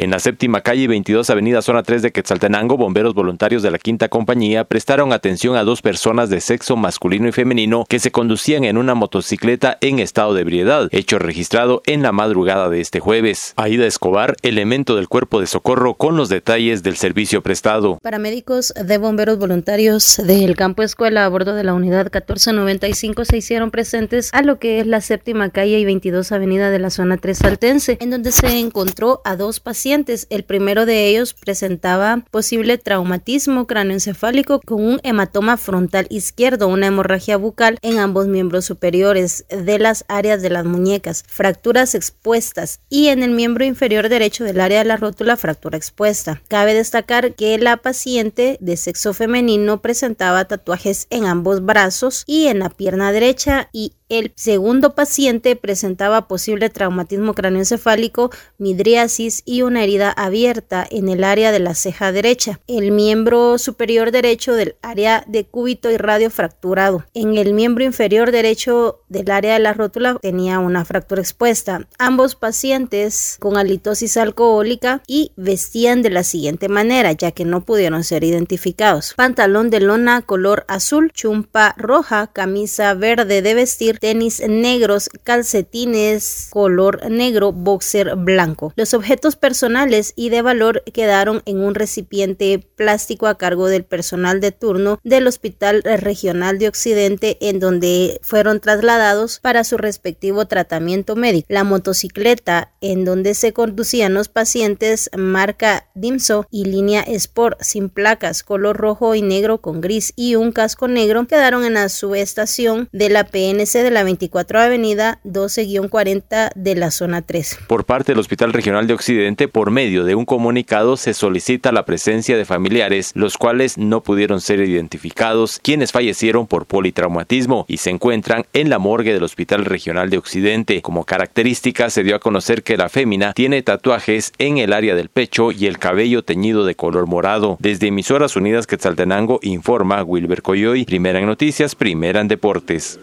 En la séptima calle y 22 avenida zona 3 de Quetzaltenango, bomberos voluntarios de la quinta compañía prestaron atención a dos personas de sexo masculino y femenino que se conducían en una motocicleta en estado de ebriedad, hecho registrado en la madrugada de este jueves. Aida Escobar, elemento del cuerpo de socorro con los detalles del servicio prestado. Paramédicos de bomberos voluntarios del campo escuela a bordo de la unidad 1495 se hicieron presentes a lo que es la séptima calle y 22 avenida de la zona 3 saltense, en donde se encontró a dos pacientes. El primero de ellos presentaba posible traumatismo cráneoencefálico con un hematoma frontal izquierdo, una hemorragia bucal en ambos miembros superiores de las áreas de las muñecas, fracturas expuestas y en el miembro inferior derecho del área de la rótula fractura expuesta. Cabe destacar que la paciente de sexo femenino presentaba tatuajes en ambos brazos y en la pierna derecha y el segundo paciente presentaba posible traumatismo craneoencefálico, midriasis y una herida abierta en el área de la ceja derecha. El miembro superior derecho del área de cúbito y radio fracturado. En el miembro inferior derecho del área de la rótula tenía una fractura expuesta. Ambos pacientes con halitosis alcohólica y vestían de la siguiente manera, ya que no pudieron ser identificados. Pantalón de lona color azul, chumpa roja, camisa verde de vestir tenis negros, calcetines color negro, boxer blanco. Los objetos personales y de valor quedaron en un recipiente plástico a cargo del personal de turno del Hospital Regional de Occidente en donde fueron trasladados para su respectivo tratamiento médico. La motocicleta en donde se conducían los pacientes marca Dimso y línea Sport sin placas color rojo y negro con gris y un casco negro quedaron en la subestación de la PNC de la 24 Avenida 12-40 de la zona 3. Por parte del Hospital Regional de Occidente, por medio de un comunicado, se solicita la presencia de familiares, los cuales no pudieron ser identificados, quienes fallecieron por politraumatismo y se encuentran en la morgue del Hospital Regional de Occidente. Como característica, se dio a conocer que la fémina tiene tatuajes en el área del pecho y el cabello teñido de color morado. Desde Emisoras Unidas Quetzaltenango informa Wilber Coyoy, primera en noticias, primera en deportes.